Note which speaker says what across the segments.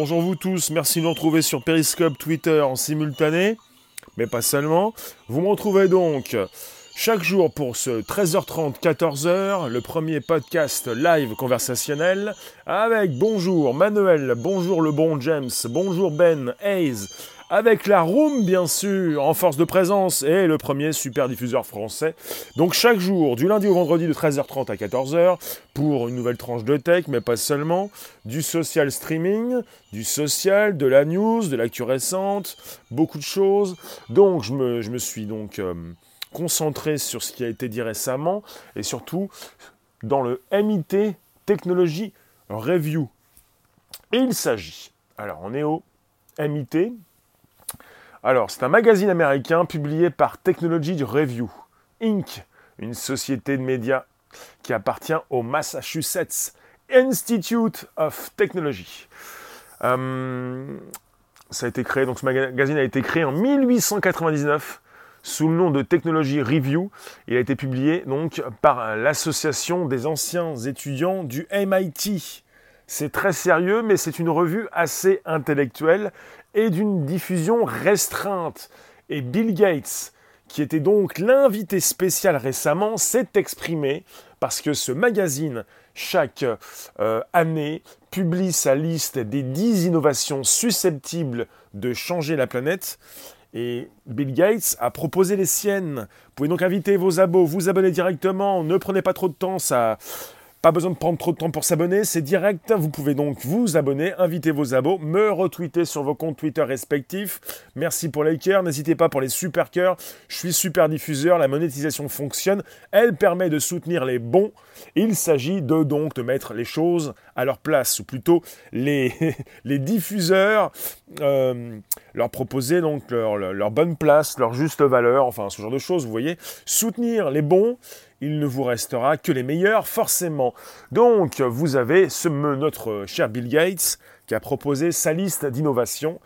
Speaker 1: Bonjour vous tous, merci de nous retrouver sur Periscope, Twitter en simultané, mais pas seulement. Vous me retrouvez donc chaque jour pour ce 13h30, 14h, le premier podcast live conversationnel avec bonjour Manuel, bonjour le bon James, bonjour Ben Hayes, avec la Room bien sûr en force de présence et le premier super diffuseur français. Donc chaque jour, du lundi au vendredi de 13h30 à 14h pour une nouvelle tranche de tech, mais pas seulement, du social streaming, du social, de la news, de l'actu récente, beaucoup de choses. Donc je me, je me suis donc euh, concentré sur ce qui a été dit récemment et surtout dans le MIT Technology Review. Et il s'agit, alors on est au MIT, alors, c'est un magazine américain publié par Technology Review, Inc., une société de médias qui appartient au Massachusetts Institute of Technology. Euh, ça a été créé, donc ce magazine a été créé en 1899 sous le nom de Technology Review. Il a été publié donc par l'association des anciens étudiants du MIT. C'est très sérieux, mais c'est une revue assez intellectuelle d'une diffusion restreinte. Et Bill Gates, qui était donc l'invité spécial récemment, s'est exprimé parce que ce magazine, chaque euh, année, publie sa liste des 10 innovations susceptibles de changer la planète. Et Bill Gates a proposé les siennes. Vous pouvez donc inviter vos abos, vous abonner directement, ne prenez pas trop de temps, ça, pas besoin de prendre trop de temps pour s'abonner, c'est direct. Vous pouvez donc vous abonner, inviter vos abos, me retweeter sur vos comptes Twitter respectifs. Merci pour les cœurs, n'hésitez pas pour les super cœurs. Je suis super diffuseur, la monétisation fonctionne, elle permet de soutenir les bons. Il s'agit de donc de mettre les choses à leur place, ou plutôt les, les diffuseurs euh, leur proposer donc leur, leur bonne place, leur juste valeur, enfin ce genre de choses, vous voyez. Soutenir les bons il ne vous restera que les meilleurs, forcément. Donc, vous avez ce, notre cher Bill Gates qui a proposé sa liste d'innovations.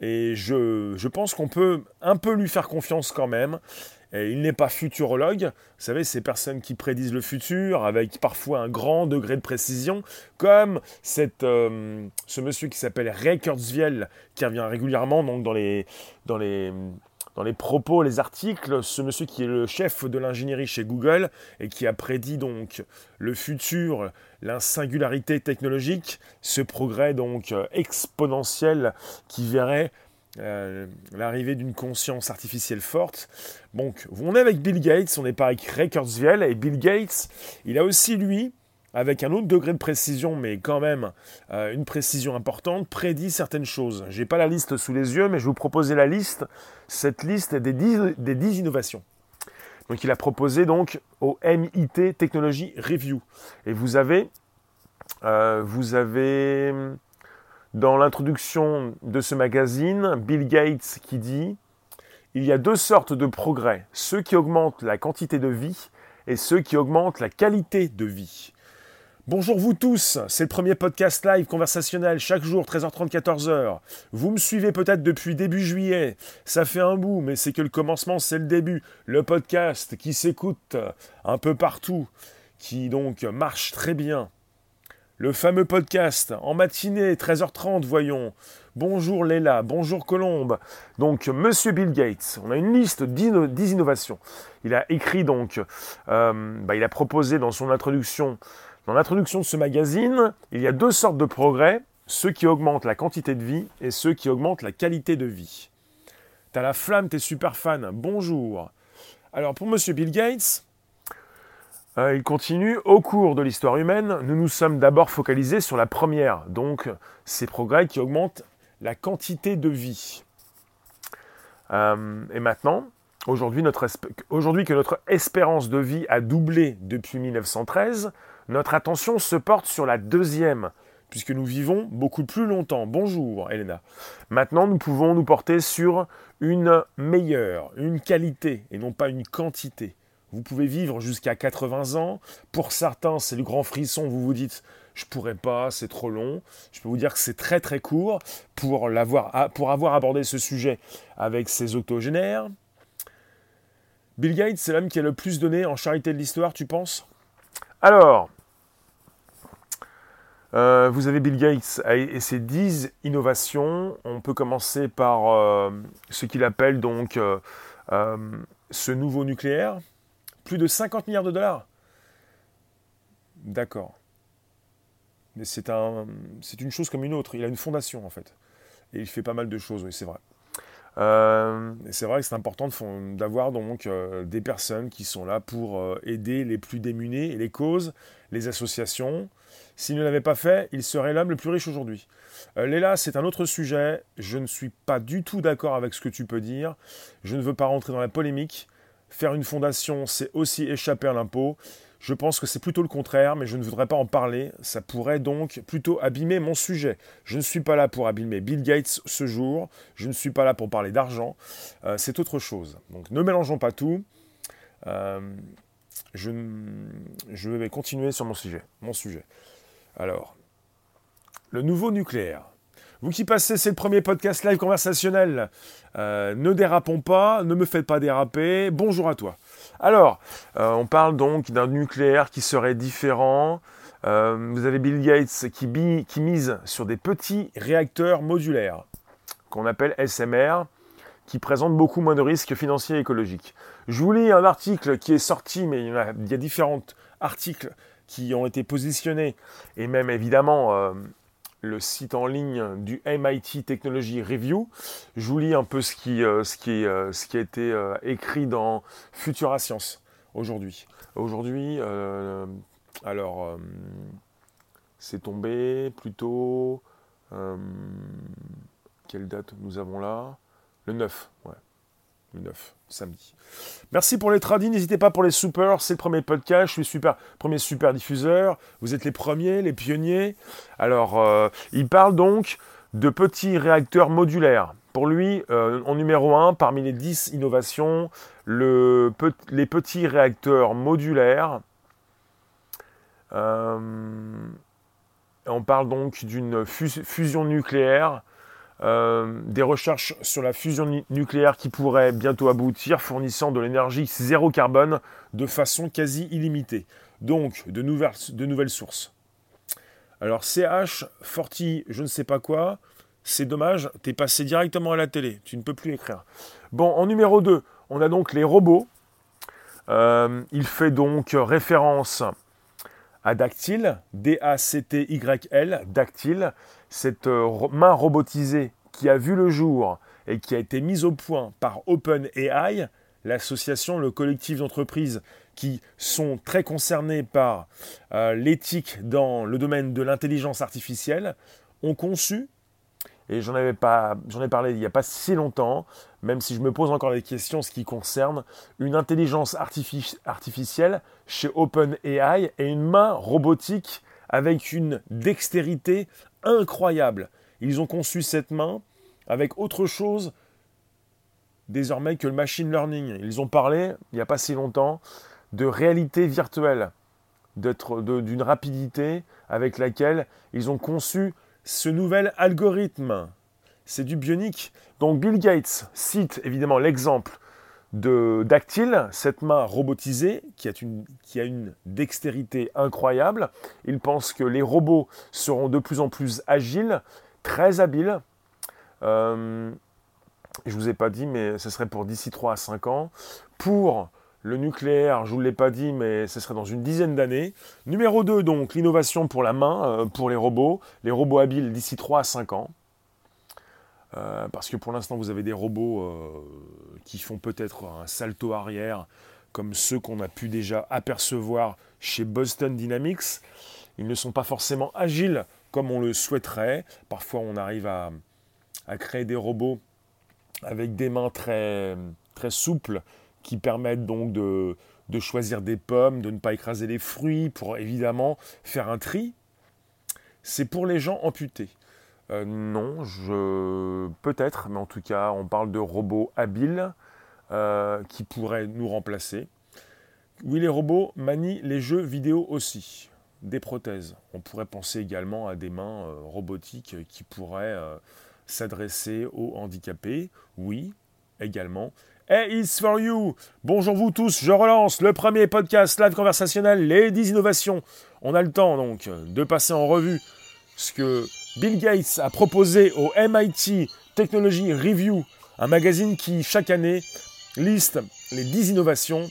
Speaker 1: Et je, pense qu'on peut un peu lui faire confiance quand même. Il n'est pas futurologue, vous savez, ces personnes qui prédisent le futur avec parfois un grand degré de précision, comme cette, euh, ce monsieur qui s'appelle Ray Kurzweil, qui revient régulièrement donc, dans les dans les propos, les articles, ce monsieur qui est le chef de l'ingénierie chez Google et qui a prédit donc le futur, la singularité technologique, ce progrès donc exponentiel qui verrait euh, l'arrivée d'une conscience artificielle forte. Donc, on est avec Bill Gates, on n'est pas avec Ray Kurzweil, et Bill Gates, il a aussi, lui, avec un autre degré de précision, mais quand même euh, une précision importante, prédit certaines choses. Je n'ai pas la liste sous les yeux, mais je vais vous proposer la liste, cette liste des 10, des 10 innovations. Donc il a proposé donc au MIT Technology Review. Et vous avez, euh, vous avez dans l'introduction de ce magazine, Bill Gates qui dit Il y a deux sortes de progrès, ceux qui augmentent la quantité de vie et ceux qui augmentent la qualité de vie. Bonjour vous tous, c'est le premier podcast live conversationnel chaque jour 13h30 14h. Vous me suivez peut-être depuis début juillet, ça fait un bout mais c'est que le commencement c'est le début. Le podcast qui s'écoute un peu partout, qui donc marche très bien. Le fameux podcast en matinée 13h30 voyons. Bonjour Léla, bonjour Colombe. Donc Monsieur Bill Gates, on a une liste d'innovations. innovations. Il a écrit donc, euh, bah, il a proposé dans son introduction dans l'introduction de ce magazine, il y a deux sortes de progrès, ceux qui augmentent la quantité de vie et ceux qui augmentent la qualité de vie. T'as la flamme, t'es super fan, bonjour. Alors pour Monsieur Bill Gates, euh, il continue, au cours de l'histoire humaine, nous nous sommes d'abord focalisés sur la première, donc ces progrès qui augmentent la quantité de vie. Euh, et maintenant, aujourd'hui que notre espérance de vie a doublé depuis 1913, notre attention se porte sur la deuxième, puisque nous vivons beaucoup plus longtemps. Bonjour, Elena. Maintenant, nous pouvons nous porter sur une meilleure, une qualité, et non pas une quantité. Vous pouvez vivre jusqu'à 80 ans. Pour certains, c'est le grand frisson. Vous vous dites, je pourrais pas, c'est trop long. Je peux vous dire que c'est très très court pour, avoir abordé ce sujet avec ces octogénaires. Bill Gates, c'est l'homme qui a le plus donné en charité de l'histoire, tu penses? Alors, Euh, vous avez Bill Gates et ses 10 innovations. On peut commencer par euh, ce qu'il appelle donc euh, ce nouveau nucléaire. Plus de 50 milliards de dollars. D'accord. Mais c'est un, c'est une chose comme une autre. Il a une fondation en fait. Et il fait pas mal de choses, oui, c'est vrai. Et c'est vrai que c'est important d'avoir donc des personnes qui sont là pour aider les plus démunis, les causes, les associations, s'il ne l'avait pas fait, il serait l'homme le plus riche aujourd'hui. Euh, Léla, c'est un autre sujet. Je ne suis pas du tout d'accord avec ce que tu peux dire. Je ne veux pas rentrer dans la polémique. Faire une fondation, c'est aussi échapper à l'impôt. Je pense que c'est plutôt le contraire, mais je ne voudrais pas en parler. Ça pourrait donc plutôt abîmer mon sujet. Je ne suis pas là pour abîmer Bill Gates ce jour. Je ne suis pas là pour parler d'argent. Euh, c'est autre chose. Donc ne mélangeons pas tout. Euh, je, vais continuer sur mon sujet. Mon sujet. Alors, le nouveau nucléaire. Vous qui passez, c'est le premier podcast live conversationnel. Euh, ne dérapons pas, ne me faites pas déraper. Bonjour à toi. Alors, euh, on parle donc d'un nucléaire qui serait différent. Euh, vous avez Bill Gates qui, mise sur des petits réacteurs modulaires, qu'on appelle SMR, qui présentent beaucoup moins de risques financiers et écologiques. Je vous lis un article qui est sorti, mais il y a, il y a différents articles qui ont été positionnés, et même évidemment euh, le site en ligne du MIT Technology Review. Je vous lis un peu ce qui, euh, ce qui, euh, ce qui a été écrit dans Futura Science aujourd'hui. Aujourd'hui, alors, c'est tombé plutôt... quelle date nous avons là? Le 9, ouais. Le 9 samedi. Merci pour les tradis, n'hésitez pas pour les super, c'est le premier podcast, je suis super, premier super diffuseur, vous êtes les premiers, les pionniers. Alors, euh, il parle donc de petits réacteurs modulaires. Pour lui, euh, en numéro 1, parmi les 10 innovations, le, les petits réacteurs modulaires. Euh, on parle donc d'une fusion nucléaire euh, des recherches sur la fusion nucléaire qui pourraient bientôt aboutir, fournissant de l'énergie zéro carbone de façon quasi illimitée. Donc, de nouvelles, sources. Alors, CH, Forti, je ne sais pas quoi, c'est dommage, tu es passé directement à la télé, tu ne peux plus écrire. Bon, en numéro 2, on a donc les robots. Euh, il fait donc référence à Dactyl, D-A-C-T-Y-L, Dactyl, cette euh, main robotisée qui a vu le jour et qui a été mise au point par OpenAI, l'association, le collectif d'entreprises qui sont très concernées par euh, l'éthique dans le domaine de l'intelligence artificielle, ont conçu, et j'en avais pas, j'en ai parlé il n'y a pas si longtemps, même si je me pose encore des questions ce qui concerne une intelligence artificielle chez OpenAI et une main robotique avec une dextérité incroyable. Ils ont conçu cette main avec autre chose désormais que le machine learning. Ils ont parlé, il n'y a pas si longtemps, de réalité virtuelle, d'une rapidité avec laquelle ils ont conçu ce nouvel algorithme. C'est du bionique. Donc Bill Gates cite évidemment l'exemple de Dactyl, cette main robotisée qui a, une, qui a une dextérité incroyable. Il pense que les robots seront de plus en plus agiles, très habiles. Euh, je ne vous ai pas dit, mais ce serait pour d'ici 3 à 5 ans. Pour le nucléaire, je ne vous l'ai pas dit, mais ce serait dans une dizaine d'années. Numéro 2, donc, l'innovation pour la main, euh, pour les robots. Les robots habiles d'ici 3 à 5 ans. Euh, parce que pour l'instant, vous avez des robots euh, qui font peut-être un salto arrière, comme ceux qu'on a pu déjà apercevoir chez Boston Dynamics. Ils ne sont pas forcément agiles comme on le souhaiterait. Parfois, on arrive à, créer des robots avec des mains très, très souples qui permettent donc de, choisir des pommes, de ne pas écraser les fruits, pour évidemment faire un tri. C'est pour les gens amputés. Euh, non, je peut-être, mais en tout cas, on parle de robots habiles euh, qui pourraient nous remplacer. Oui, les robots manient les jeux vidéo aussi, des prothèses. On pourrait penser également à des mains euh, robotiques qui pourraient s'adresser aux handicapés. Oui, également. Hey, it's for you Bonjour vous tous, je relance le premier podcast live conversationnel, les 10 innovations. On a le temps donc de passer en revue ce que Bill Gates a proposé au MIT Technology Review, un magazine qui chaque année liste les 10 innovations.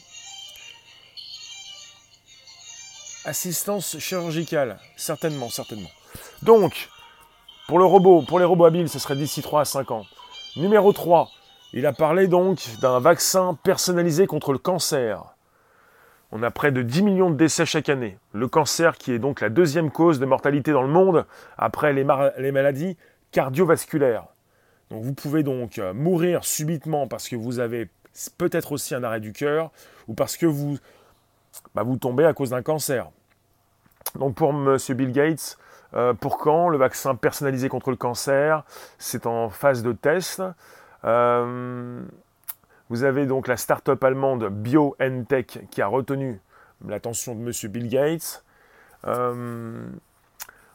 Speaker 1: Assistance chirurgicale, certainement, certainement. Donc, pour le robot, pour les robots habiles, ce serait d'ici 3 à 5 ans. Numéro 3, il a parlé donc d'un vaccin personnalisé contre le cancer. On a près de 10 millions de décès chaque année. Le cancer qui est donc la deuxième cause de mortalité dans le monde après les, maladies cardiovasculaires. Donc vous pouvez donc euh, mourir subitement parce que vous avez peut-être aussi un arrêt du cœur ou parce que vous, bah, vous tombez à cause d'un cancer. Donc pour M. Bill Gates, euh, pour quand le vaccin personnalisé contre le cancer C'est en phase de test. Euh, vous avez donc la start-up allemande BioNTech qui a retenu l'attention de M. Bill Gates. Euh,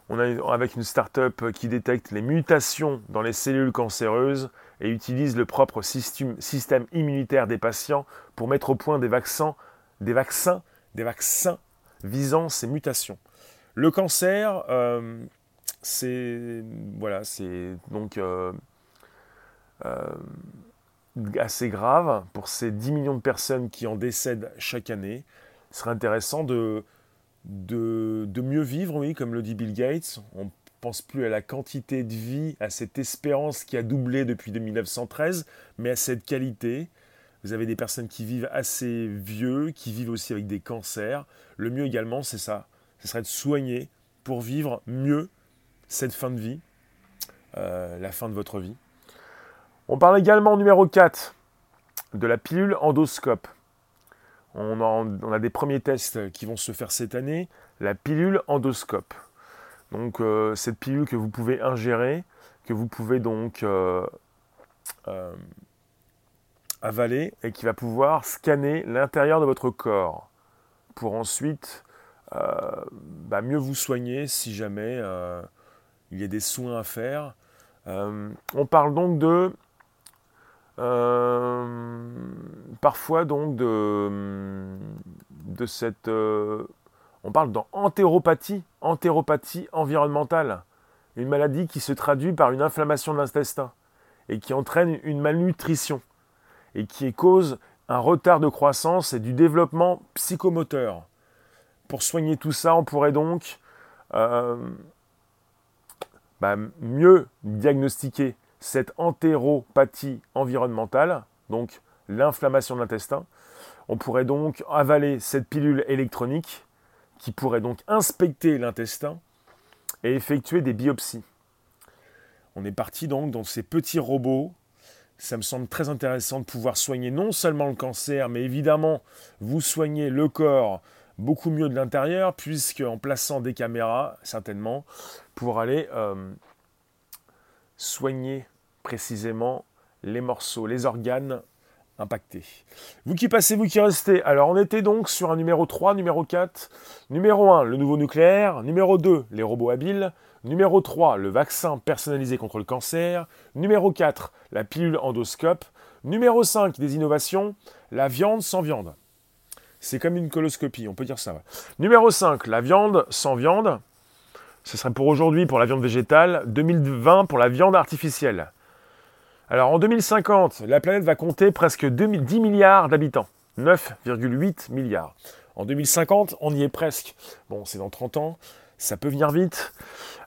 Speaker 1: on a avec une start-up qui détecte les mutations dans les cellules cancéreuses et utilise le propre système, immunitaire des patients pour mettre au point des vaccins, des vaccins, des vaccins visant ces mutations. Le cancer, euh, c'est voilà, c'est donc assez grave pour ces 10 millions de personnes qui en décèdent chaque année. Il serait intéressant de, de, mieux vivre, oui, comme le dit Bill Gates. On pense plus à la quantité de vie, à cette espérance qui a doublé depuis 1913, mais à cette qualité. Vous avez des personnes qui vivent assez vieux, qui vivent aussi avec des cancers. Le mieux également, c'est ça. Ce serait de soigner pour vivre mieux cette fin de vie, euh, la fin de votre vie. On parle également numéro 4 de la pilule endoscope. On a, des premiers tests qui vont se faire cette année. La pilule endoscope. Donc euh, cette pilule que vous pouvez ingérer, que vous pouvez donc euh, euh, avaler et qui va pouvoir scanner l'intérieur de votre corps pour ensuite bah, mieux vous soigner si jamais il y a des soins à faire. on parle donc de euh, parfois donc de, cette... Euh, on parle d'entéropathie, entéropathie environnementale, une maladie qui se traduit par une inflammation de l'intestin et qui entraîne une malnutrition et qui cause un retard de croissance et du développement psychomoteur. Pour soigner tout ça, on pourrait donc euh, bah, mieux diagnostiquer cette entéropathie environnementale, donc l'inflammation de l'intestin. On pourrait donc avaler cette pilule électronique qui pourrait donc inspecter l'intestin et effectuer des biopsies. On est parti donc dans ces petits robots. Ça me semble très intéressant de pouvoir soigner non seulement le cancer, mais évidemment vous soigner le corps beaucoup mieux de l'intérieur, puisque en plaçant des caméras, certainement, pour aller euh, soigner précisément les morceaux, les organes impactés. Vous qui passez, vous qui restez. Alors on était donc sur un numéro 3, numéro 4. Numéro 1, le nouveau nucléaire. Numéro 2, les robots habiles. Numéro 3, le vaccin personnalisé contre le cancer. Numéro 4, la pilule endoscope. Numéro 5, des innovations, la viande sans viande. C'est comme une coloscopie, on peut dire ça. Numéro 5, la viande sans viande. Ce serait pour aujourd'hui pour la viande végétale, 2020 pour la viande artificielle. Alors en 2050, la planète va compter presque 10 milliards d'habitants. 9,8 milliards. En 2050, on y est presque. Bon, c'est dans 30 ans, ça peut venir vite.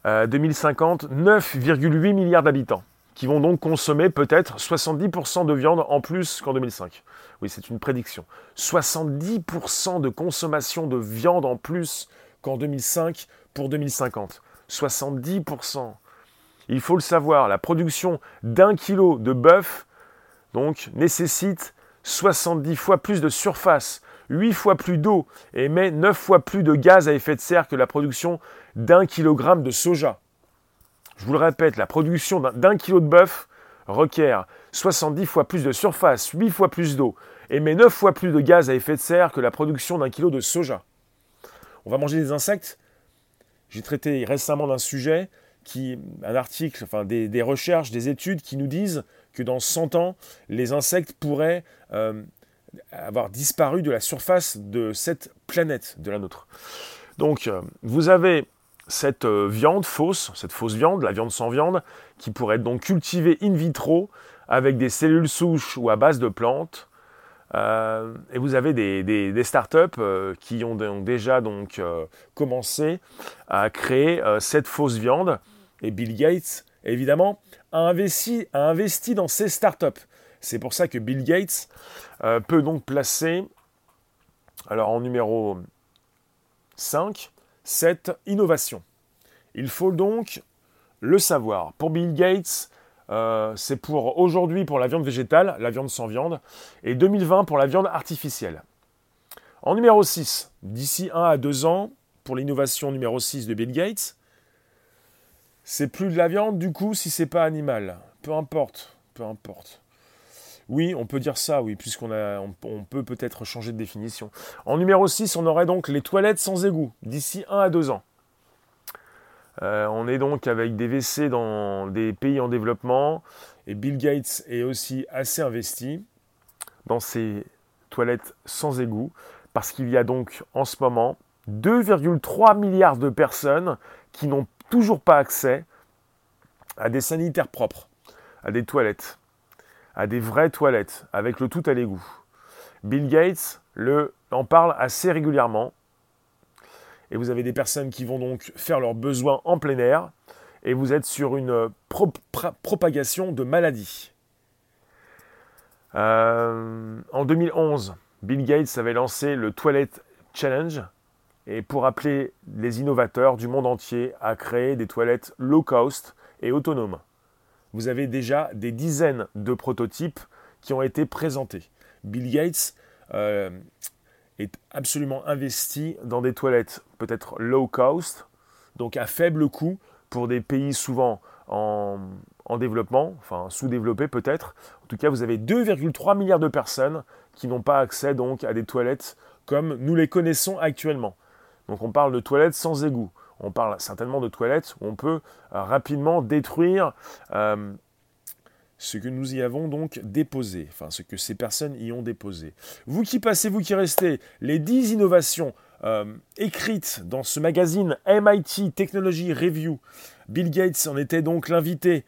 Speaker 1: 2050, euh, 9,8 milliards d'habitants qui vont donc consommer peut-être 70% de viande en plus qu'en 2005. Oui, c'est une prédiction. 70% de consommation de viande en plus qu'en 2005 pour 2050. 70%. Il faut le savoir, la production d'un kilo de bœuf donc, nécessite 70 fois plus de surface, 8 fois plus d'eau et émet 9 fois plus de gaz à effet de serre que la production d'un kilogramme de soja. Je vous le répète, la production d'un kilo de bœuf requiert 70 fois plus de surface, 8 fois plus d'eau, émet 9 fois plus de gaz à effet de serre que la production d'un kilo de soja. On va manger des insectes? J'ai traité récemment d'un sujet un article, enfin des, recherches, des études qui nous disent que dans 100 ans, les insectes pourraient euh, avoir disparu de la surface de cette planète, de la nôtre. Donc, euh, vous avez cette viande fausse, cette fausse viande, la viande sans viande, qui pourrait être donc cultivée in vitro avec des cellules souches ou à base de plantes. et vous avez des, startups qui ont, déjà donc commencé à créer cette fausse viande. Et Bill Gates, évidemment, a investi, dans ces startups. C'est pour ça que Bill Gates peut donc placer, alors en numéro 5, cette innovation. Il faut donc le savoir. Pour Bill Gates, euh, c'est pour aujourd'hui pour la viande végétale, la viande sans viande, et 2020 pour la viande artificielle. En numéro 6, d'ici 1 à 2 ans, pour l'innovation numéro 6 de Bill Gates, c'est plus de la viande du coup si c'est pas animal. Peu importe, peu importe. Oui, on peut dire ça, oui, puisqu'on a, on, peut peut-être changer de définition. En numéro 6, on aurait donc les toilettes sans égout, d'ici 1 à 2 ans. Euh, on est donc avec des WC dans des pays en développement, et Bill Gates est aussi assez investi dans ces toilettes sans égout, parce qu'il y a donc en ce moment 2,3 milliards de personnes qui n'ont toujours pas accès à des sanitaires propres, à des toilettes à des vraies toilettes, avec le tout à l'égout. Bill Gates le, en parle assez régulièrement. Et vous avez des personnes qui vont donc faire leurs besoins en plein air. Et vous êtes sur une propagation de maladies. Euh, en 2011, Bill Gates avait lancé le Toilet Challenge et pour appeler les innovateurs du monde entier à créer des toilettes low cost et autonomes vous avez déjà des dizaines de prototypes qui ont été présentés. Bill Gates euh, est absolument investi dans des toilettes peut-être low cost, donc à faible coût pour des pays souvent en, développement, enfin sous-développés peut-être. En tout cas, vous avez 2,3 milliards de personnes qui n'ont pas accès donc à des toilettes comme nous les connaissons actuellement. Donc on parle de toilettes sans égout on parle certainement de toilettes où on peut euh, rapidement détruire euh, ce que nous y avons donc déposé, enfin ce que ces personnes y ont déposé. Vous qui passez, vous qui restez, les 10 innovations euh, écrites dans ce magazine MIT Technology Review, Bill Gates en était donc l'invité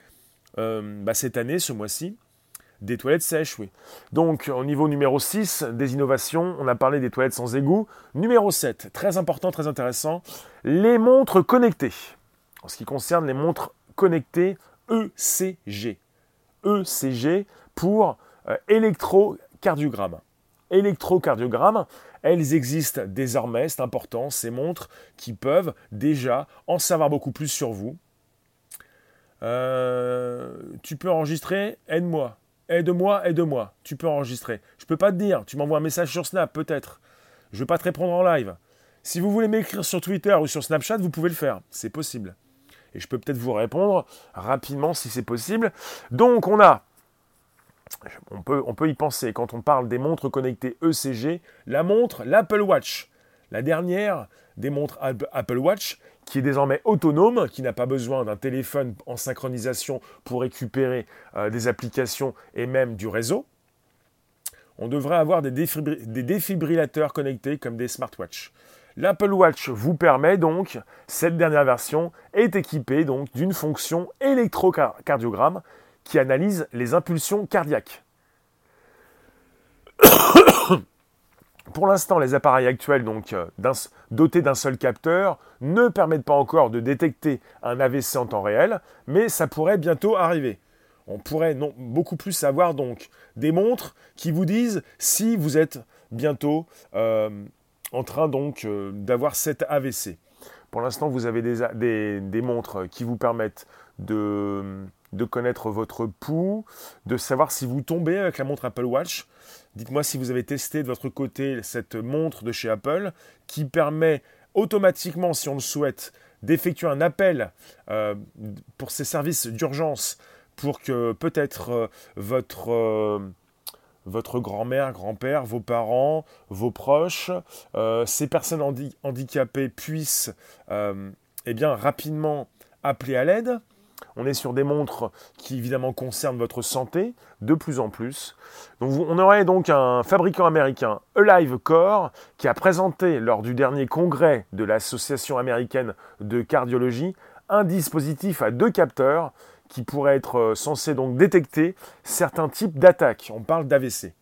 Speaker 1: bah, cette année, ce mois-ci. Des toilettes sèches, oui. Donc, au niveau numéro 6 des innovations, on a parlé des toilettes sans égout. Numéro 7, très important, très intéressant, les montres connectées. En ce qui concerne les montres connectées ECG. ECG pour euh, électrocardiogramme. Électrocardiogramme, elles existent désormais, c'est important, ces montres qui peuvent déjà en savoir beaucoup plus sur vous. Euh, tu peux enregistrer, aide-moi aide-moi, aide-moi, tu peux enregistrer. Je peux pas te dire, tu m'envoies un message sur Snap peut-être. Je vais pas te répondre en live. Si vous voulez m'écrire sur Twitter ou sur Snapchat, vous pouvez le faire, c'est possible. Et je peux peut-être vous répondre rapidement si c'est possible. Donc on a, on peut, on peut y penser quand on parle des montres connectées ECG, la montre, l'Apple Watch. La dernière des montres Apple Watch qui est désormais autonome, qui n'a pas besoin d'un téléphone en synchronisation pour récupérer euh, des applications et même du réseau. On devrait avoir des, défibrillateurs connectés comme des smartwatches. L'Apple Watch vous permet donc, cette dernière version est équipée donc d'une fonction électrocardiogramme qui analyse les impulsions cardiaques. Pour l'instant, les appareils actuels, donc euh, dotés d'un seul capteur, ne permettent pas encore de détecter un AVC en temps réel, mais ça pourrait bientôt arriver. On pourrait beaucoup plus avoir donc des montres qui vous disent si vous êtes bientôt euh, en train donc euh, d'avoir cet AVC. Pour l'instant, vous avez des, montres qui vous permettent de, de connaître votre pouls, de savoir si vous tombez avec la montre Apple Watch. Dites-moi si vous avez testé de votre côté cette montre de chez Apple qui permet automatiquement, si on le souhaite, d'effectuer un appel euh, pour ces services d'urgence pour que peut-être euh, votre, euh, votre grand-mère, grand-père, vos parents, vos proches, ces personnes handicapées puissent eh bien, rapidement appeler à l'aide. On est sur des montres qui évidemment concernent votre santé de plus en plus. Donc on aurait donc un fabricant américain, Alive Core, qui a présenté lors du dernier congrès de l'Association américaine de cardiologie un dispositif à deux capteurs qui pourrait être euh, censé donc détecter certains types d'attaques. On parle d'AVC.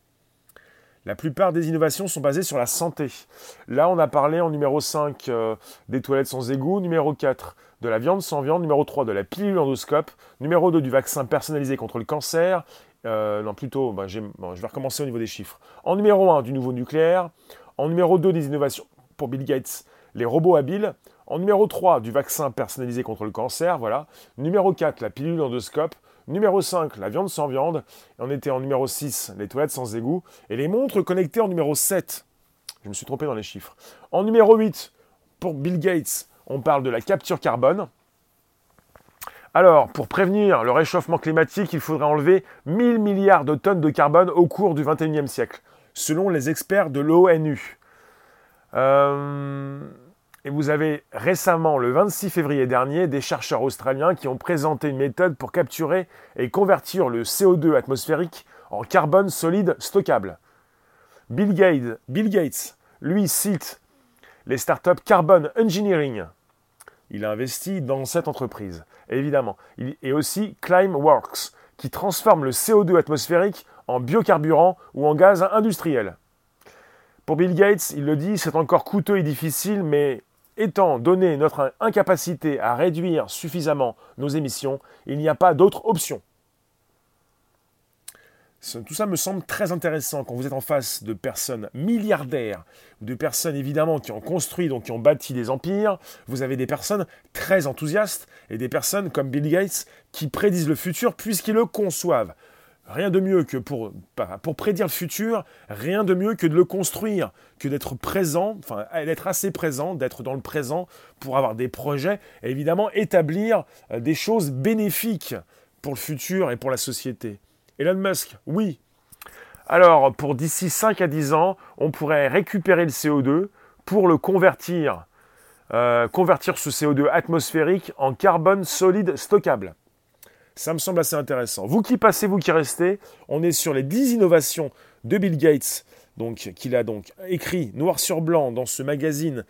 Speaker 1: La plupart des innovations sont basées sur la santé. Là, on a parlé en numéro 5 euh, des toilettes sans égout, numéro 4 de la viande sans viande, numéro 3 de la pilule endoscope, numéro 2 du vaccin personnalisé contre le cancer, euh, non plutôt, ben, je vais recommencer au niveau des chiffres. En numéro 1 du nouveau nucléaire, en numéro 2 des innovations pour Bill Gates, les robots habiles, en numéro 3 du vaccin personnalisé contre le cancer, voilà, numéro 4 la pilule endoscope, numéro 5 la viande sans viande, et on était en numéro 6 les toilettes sans égout, et les montres connectées en numéro 7. Je me suis trompé dans les chiffres. En numéro 8, pour Bill Gates, on parle de la capture carbone. Alors, pour prévenir le réchauffement climatique, il faudrait enlever 1000 milliards de tonnes de carbone au cours du 21e siècle, selon les experts de l'ONU. Euh, et vous avez récemment, le 26 février dernier, des chercheurs australiens qui ont présenté une méthode pour capturer et convertir le CO2 atmosphérique en carbone solide stockable. Bill Gates, Bill Gates lui cite les startups Carbon Engineering, il a investi dans cette entreprise, évidemment. Et aussi Climeworks, qui transforme le CO2 atmosphérique en biocarburant ou en gaz industriel. Pour Bill Gates, il le dit, c'est encore coûteux et difficile, mais étant donné notre incapacité à réduire suffisamment nos émissions, il n'y a pas d'autre option. Tout ça me semble très intéressant quand vous êtes en face de personnes milliardaires, de personnes évidemment qui ont construit, donc qui ont bâti des empires. Vous avez des personnes très enthousiastes et des personnes comme Bill Gates qui prédisent le futur puisqu'ils le conçoivent. Rien de mieux que pour, pour prédire le futur, rien de mieux que de le construire, que d'être présent, enfin d'être assez présent, d'être dans le présent pour avoir des projets et évidemment établir euh, des choses bénéfiques pour le futur et pour la société. Elon Musk, oui. Alors, pour d'ici 5 à 10 ans, on pourrait récupérer le CO2 pour le convertir, euh, convertir ce CO2 atmosphérique en carbone solide stockable. Ça me semble assez intéressant. Vous qui passez, vous qui restez, on est sur les 10 innovations de Bill Gates, donc qu'il a donc écrit noir sur blanc dans ce magazine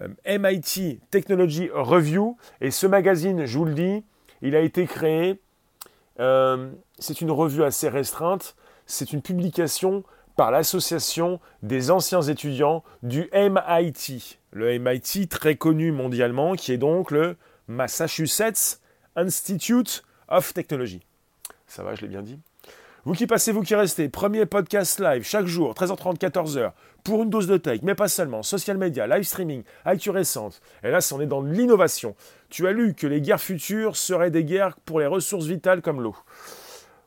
Speaker 1: euh, MIT Technology Review. Et ce magazine, je vous le dis, il a été créé euh, c'est une revue assez restreinte. C'est une publication par l'association des anciens étudiants du MIT. Le MIT très connu mondialement, qui est donc le Massachusetts Institute of Technology. Ça va, je l'ai bien dit. Vous qui passez, vous qui restez, premier podcast live chaque jour, 13h30, 14h, pour une dose de tech, mais pas seulement, social media, live streaming, actu récente. Et là, on est dans l'innovation. Tu as lu que les guerres futures seraient des guerres pour les ressources vitales comme l'eau.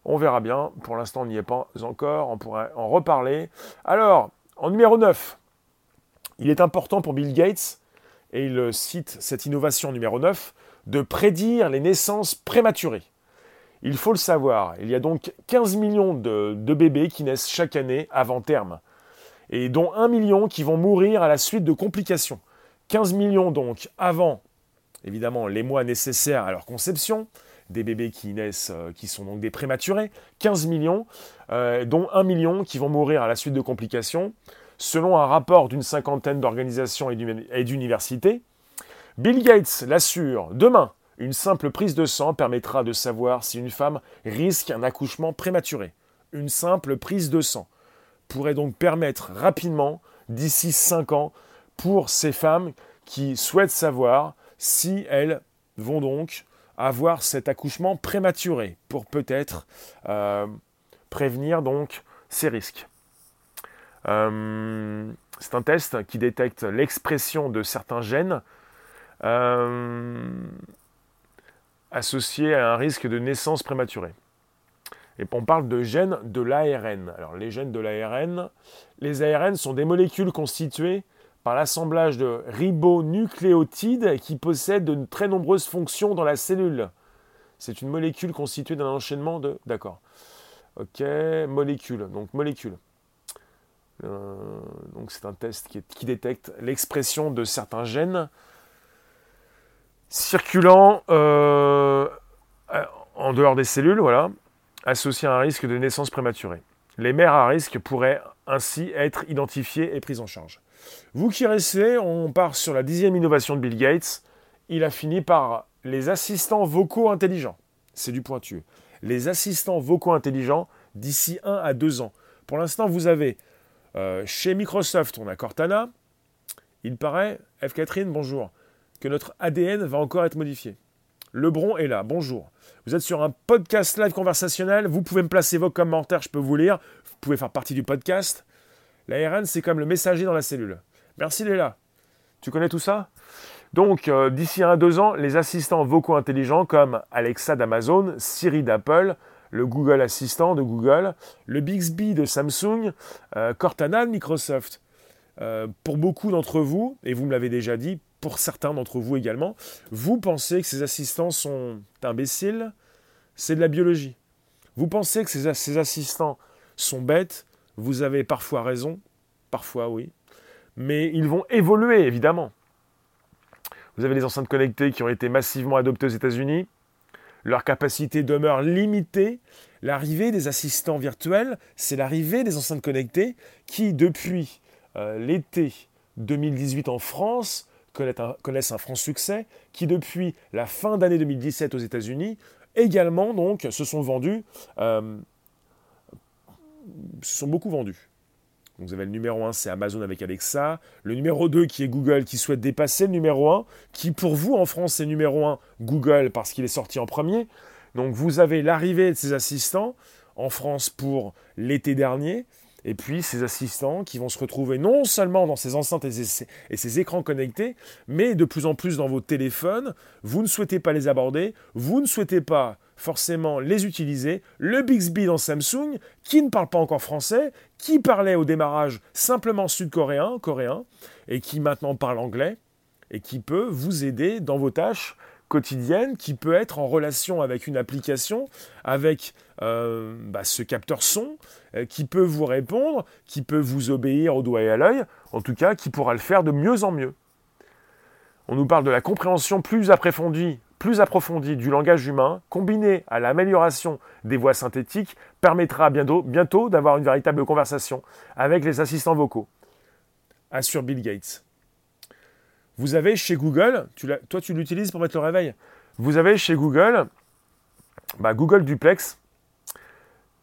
Speaker 1: On verra bien. Pour l'instant, on n'y est pas encore. On pourrait en reparler. Alors, en numéro 9, il est important pour Bill Gates, et il cite cette innovation numéro 9, de prédire les naissances prématurées. Il faut le savoir, il y a donc 15 millions de, bébés qui naissent chaque année avant terme, et dont 1 million qui vont mourir à la suite de complications. 15 millions donc avant, évidemment, les mois nécessaires à leur conception, des bébés qui naissent, euh, qui sont donc des prématurés, 15 millions, euh, dont 1 million qui vont mourir à la suite de complications, selon un rapport d'une cinquantaine d'organisations et d'universités. Bill Gates l'assure, demain, une simple prise de sang permettra de savoir si une femme risque un accouchement prématuré. Une simple prise de sang pourrait donc permettre rapidement, d'ici 5 ans, pour ces femmes qui souhaitent savoir si elles vont donc avoir cet accouchement prématuré pour peut-être euh, prévenir donc ces risques. Euh, c'est un test qui détecte l'expression de certains gènes euh, associé à un risque de naissance prématurée. Et on parle de gènes de l'ARN. Alors les gènes de l'ARN, les ARN sont des molécules constituées par l'assemblage de ribonucléotides qui possèdent de très nombreuses fonctions dans la cellule. C'est une molécule constituée d'un enchaînement de... D'accord. Ok, molécule. Donc molécule. Euh, donc c'est un test qui, qui détecte l'expression de certains gènes circulant euh, en dehors des cellules, voilà, associées à un risque de naissance prématurée. Les mères à risque pourraient ainsi être identifiées et prises en charge. Vous qui restez, on part sur la dixième innovation de Bill Gates. Il a fini par les assistants vocaux intelligents. C'est du pointu. Les assistants vocaux intelligents d'ici 1 à 2 ans. Pour l'instant, vous avez euh, chez Microsoft, on a Cortana. Il paraît, F. Catherine, bonjour, que notre ADN va encore être modifié. Lebron est là, bonjour. Vous êtes sur un podcast live conversationnel, vous pouvez me placer vos commentaires, je peux vous lire, vous pouvez faire partie du podcast. L'ARN, c'est comme le messager dans la cellule. Merci Léla. Tu connais tout ça? Donc, euh, d'ici un à deux ans, les assistants vocaux intelligents comme Alexa d'Amazon, Siri d'Apple, le Google Assistant de Google, le Bixby de Samsung, euh, Cortana de Microsoft. Euh, pour beaucoup d'entre vous, et vous me l'avez déjà dit, pour certains d'entre vous également, vous pensez que ces assistants sont imbéciles, c'est de la biologie. Vous pensez que ces, assistants sont bêtes, vous avez parfois raison, parfois oui, mais ils vont évoluer évidemment. Vous avez les enceintes connectées qui ont été massivement adoptées aux États-Unis. Leur capacité demeure limitée. L'arrivée des assistants virtuels, c'est l'arrivée des enceintes connectées qui, depuis euh, l'été 2018 en France, connaissent un, franc succès, qui depuis la fin d'année 2017 aux États-Unis, également donc se sont vendus, euh, se sont beaucoup vendus. Donc vous avez le numéro 1, c'est Amazon avec Alexa. Le numéro 2 qui est Google qui souhaite dépasser le numéro 1, qui pour vous en France c'est numéro 1 Google parce qu'il est sorti en premier. Donc vous avez l'arrivée de ces assistants en France pour l'été dernier. Et puis ces assistants qui vont se retrouver non seulement dans ces enceintes et ces, écrans connectés, mais de plus en plus dans vos téléphones. Vous ne souhaitez pas les aborder, vous ne souhaitez pas forcément les utiliser. Le Bixby dans Samsung, qui ne parle pas encore français, qui parlait au démarrage simplement sud-coréen, coréen, et qui maintenant parle anglais, et qui peut vous aider dans vos tâches quotidiennes, qui peut être en relation avec une application, avec euh, bah, ce capteur son, euh, qui peut vous répondre, qui peut vous obéir au doigt et à l'œil, en tout cas qui pourra le faire de mieux en mieux. On nous parle de la compréhension plus approfondie plus approfondie du langage humain, combinée à l'amélioration des voix synthétiques, permettra bientôt, bientôt d'avoir une véritable conversation avec les assistants vocaux. Assure Bill Gates. Vous avez chez Google, toi tu l'utilises pour mettre le réveil, vous avez chez Google bah, Google Duplex.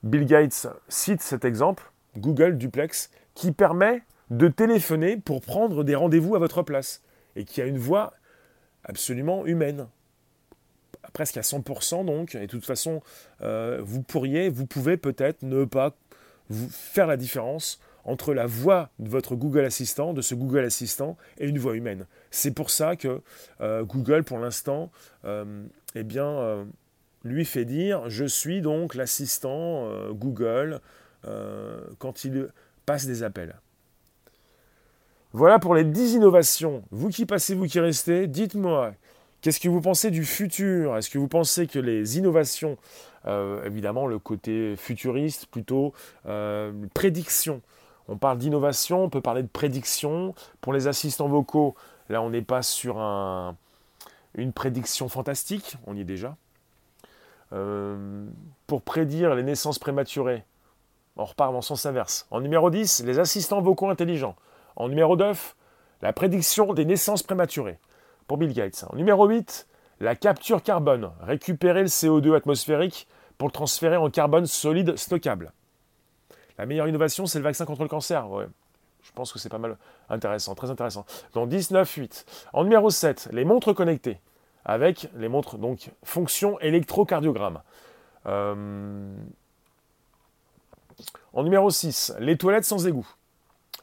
Speaker 1: Bill Gates cite cet exemple, Google Duplex, qui permet de téléphoner pour prendre des rendez-vous à votre place et qui a une voix absolument humaine. Presque à 100% donc, et de toute façon, euh, vous pourriez, vous pouvez peut-être ne pas vous faire la différence entre la voix de votre Google Assistant, de ce Google Assistant, et une voix humaine. C'est pour ça que euh, Google, pour l'instant, euh, eh bien, lui fait dire je suis donc l'assistant Google quand il passe des appels. Voilà pour les 10 innovations. Vous qui passez, vous qui restez, dites-moi Qu'est-ce que vous pensez du futur? Est-ce que vous pensez que les innovations, euh, évidemment le côté futuriste, plutôt euh, prédiction, on parle d'innovation, on peut parler de prédiction. Pour les assistants vocaux, là on n'est pas sur un, une prédiction fantastique, on y est déjà. Euh, pour prédire les naissances prématurées, on repart en sens inverse. En numéro 10, les assistants vocaux intelligents. En numéro 9, la prédiction des naissances prématurées pour Bill Gates. En numéro 8, la capture carbone. Récupérer le CO2 atmosphérique pour le transférer en carbone solide stockable. La meilleure innovation, c'est le vaccin contre le cancer. Je pense que c'est pas mal intéressant, très intéressant. Donc 19, 8. En numéro 7, les montres connectées. Avec les montres, donc, fonction électrocardiogramme. Euh, en numéro 6, les toilettes sans égout.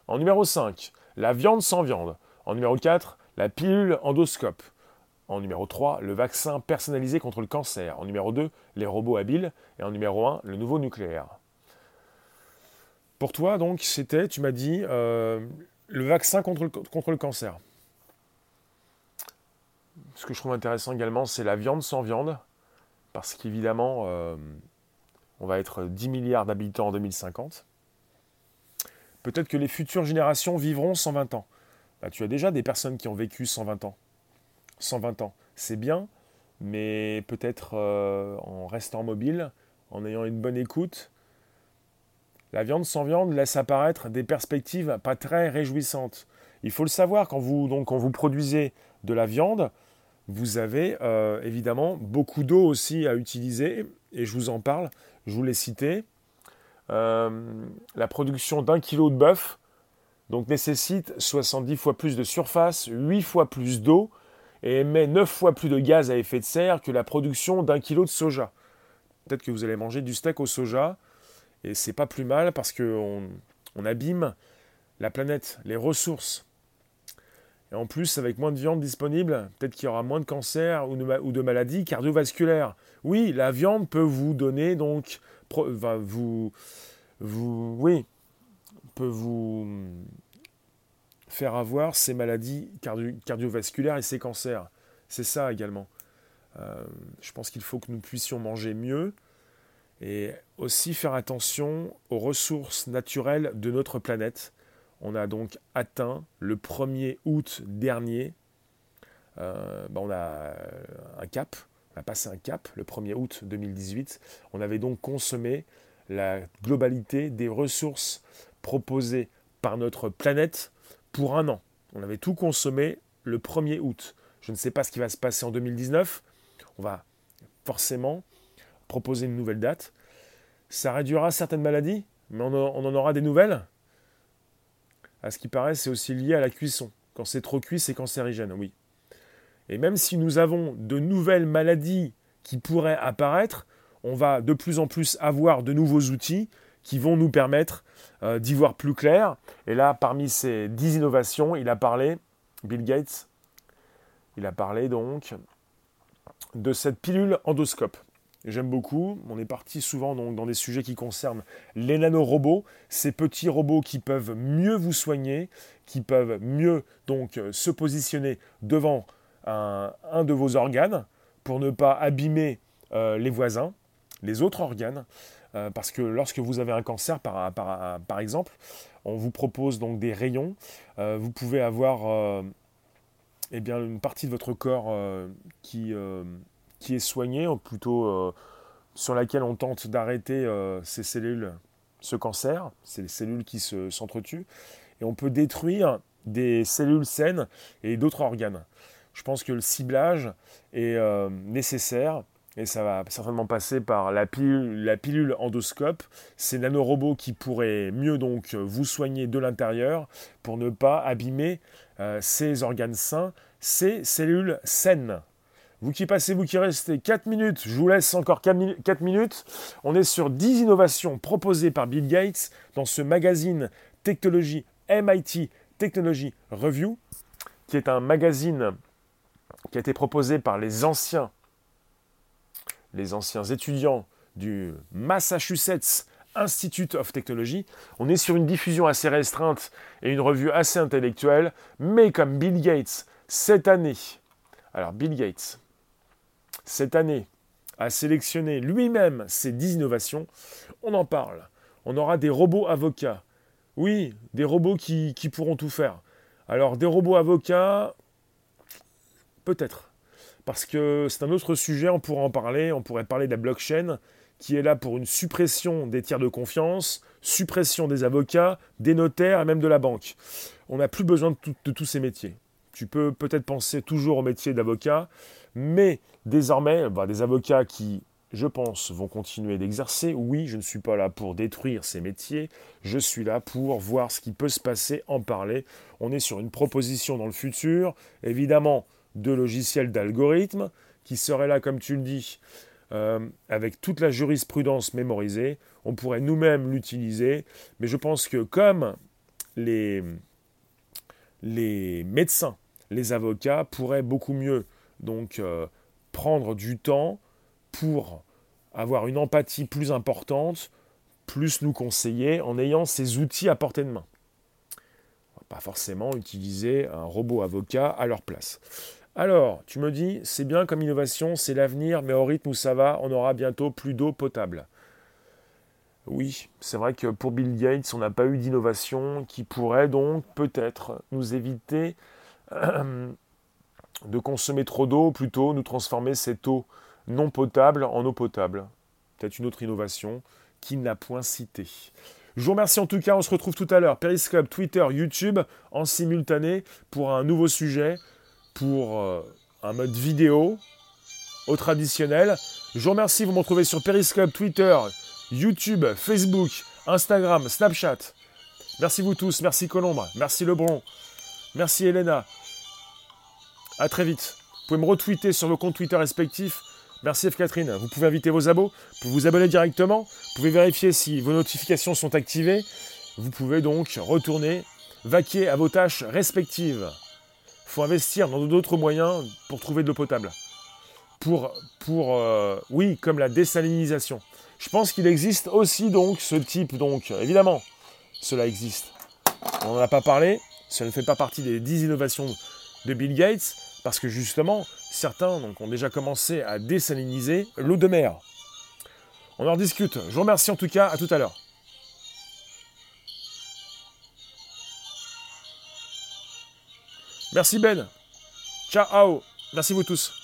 Speaker 1: En numéro 5, la viande sans viande. En numéro 4, la pilule endoscope. En numéro 3, le vaccin personnalisé contre le cancer. En numéro 2, les robots habiles. Et en numéro 1, le nouveau nucléaire. Pour toi, donc, c'était, tu m'as dit, euh, le vaccin contre le, cancer. Ce que je trouve intéressant également, c'est la viande sans viande. Parce qu'évidemment, euh, on va être 10 milliards d'habitants en 2050. Peut-être que les futures générations vivront 120 ans. Bah, tu as déjà des personnes qui ont vécu 120 ans. 120 ans, c'est bien, mais peut-être euh, en restant mobile, en ayant une bonne écoute. La viande sans viande laisse apparaître des perspectives pas très réjouissantes. Il faut le savoir, quand vous, produisez de la viande, vous avez euh, évidemment beaucoup d'eau aussi à utiliser, et je vous en parle, je vous l'ai cité. Euh, la production d'un kilo de bœuf donc nécessite 70 fois plus de surface, 8 fois plus d'eau et émet 9 fois plus de gaz à effet de serre que la production d'un kilo de soja. Peut-être que vous allez manger du steak au soja et c'est pas plus mal parce qu'on on abîme la planète, les ressources. Et en plus, avec moins de viande disponible, peut-être qu'il y aura moins de cancers ou de, maladies cardiovasculaires. Oui, la viande peut vous donner donc, vous, vous, oui, peut vous faire avoir ces maladies cardiovasculaires et ces cancers. C'est ça également. Euh, je pense qu'il faut que nous puissions manger mieux et aussi faire attention aux ressources naturelles de notre planète. On a donc atteint le 1er août dernier, euh, ben, on a un cap, on a passé un cap le 1er août 2018. On avait donc consommé la globalité des ressources proposées par notre planète pour un an. On avait tout consommé le 1er août. Je ne sais pas ce qui va se passer en 2019. On va forcément proposer une nouvelle date. Ça réduira certaines maladies, mais on, en aura des nouvelles. À ce qui paraît, c'est aussi lié à la cuisson. Quand c'est trop cuit, c'est cancérigène, oui. Et même si nous avons de nouvelles maladies qui pourraient apparaître, on va de plus en plus avoir de nouveaux outils qui vont nous permettre euh, d'y voir plus clair. Et là, parmi ces 10 innovations, il a parlé, Bill Gates, il a parlé donc de cette pilule endoscope. J'aime beaucoup. On est parti souvent donc, dans des sujets qui concernent les nanorobots, ces petits robots qui peuvent mieux vous soigner, qui peuvent mieux donc se positionner devant un, de vos organes pour ne pas abîmer euh, les voisins, les autres organes. Euh, parce que lorsque vous avez un cancer, par, exemple, on vous propose donc des rayons. Euh, vous pouvez avoir euh, eh bien, une partie de votre corps qui, qui est soignée, ou plutôt sur laquelle on tente d'arrêter ces cellules, ce cancer, c'est les cellules qui s'entretuent, et on peut détruire des cellules saines et d'autres organes. Je pense que le ciblage est nécessaire et ça va certainement passer par la pilule, endoscope, ces nanorobots qui pourraient mieux donc vous soigner de l'intérieur pour ne pas abîmer euh, ces organes sains, ces cellules saines. Vous qui passez, vous qui restez 4 minutes, je vous laisse encore 4 minutes. On est sur 10 innovations proposées par Bill Gates dans ce magazine Technologie MIT Technology Review, qui est un magazine qui a été proposé par les anciens les anciens étudiants du Massachusetts Institute of Technology. On est sur une diffusion assez restreinte et une revue assez intellectuelle, mais comme Bill Gates, cette année, alors Bill Gates, cette année, a sélectionné lui-même ces 10 innovations, on en parle. On aura des robots avocats. Oui, des robots qui, qui pourront tout faire. Alors, des robots avocats, peut-être parce que c'est un autre sujet, on pourrait en parler, on pourrait parler de la blockchain, qui est là pour une suppression des tiers de confiance, suppression des avocats, des notaires et même de la banque. On n'a plus besoin de, tous ces métiers. Tu peux peut-être penser toujours au métier d'avocat, mais désormais, bah, des avocats qui, je pense, vont continuer d'exercer. Oui, je ne suis pas là pour détruire ces métiers, je suis là pour voir ce qui peut se passer, en parler. On est sur une proposition dans le futur. Évidemment, de logiciels d'algorithmes qui seraient là, comme tu le dis, euh, avec toute la jurisprudence mémorisée. On pourrait nous-mêmes l'utiliser, mais je pense que comme les, les médecins, les avocats pourraient beaucoup mieux donc euh, prendre du temps pour avoir une empathie plus importante, plus nous conseiller en ayant ces outils à portée de main. Pas forcément utiliser un robot avocat à leur place. Alors, tu me dis, c'est bien comme innovation, c'est l'avenir, mais au rythme où ça va, on aura bientôt plus d'eau potable. Oui, c'est vrai que pour Bill Gates, on n'a pas eu d'innovation qui pourrait donc peut-être nous éviter de consommer trop d'eau, plutôt nous transformer cette eau non potable en eau potable. Peut-être une autre innovation qui n'a point cité. Je vous remercie en tout cas, on se retrouve tout à l'heure. Periscope, Twitter, YouTube en simultané pour un nouveau sujet, pour euh, un mode vidéo au traditionnel. Je vous remercie, vous me retrouvez sur Periscope, Twitter, YouTube, Facebook, Instagram, Snapchat. Merci vous tous, merci Colombre, merci Lebron, merci Elena. À très vite. Vous pouvez me retweeter sur vos comptes Twitter respectifs. Merci F. Catherine. Vous pouvez inviter vos abos. Vous vous abonner directement. Vous pouvez vérifier si vos notifications sont activées. Vous pouvez donc retourner, vaquer à vos tâches respectives. Il faut investir dans d'autres moyens pour trouver de l'eau potable. Pour, pour euh, oui, comme la désalinisation. Je pense qu'il existe aussi donc ce type, donc évidemment, cela existe. On n'en a pas parlé, ça ne fait pas partie des 10 innovations de Bill Gates, parce que justement, certains ont déjà commencé à désaliniser l'eau de mer. On en discute. Je vous remercie en tout cas, à tout à l'heure. Merci Ben. Ciao. Merci vous tous.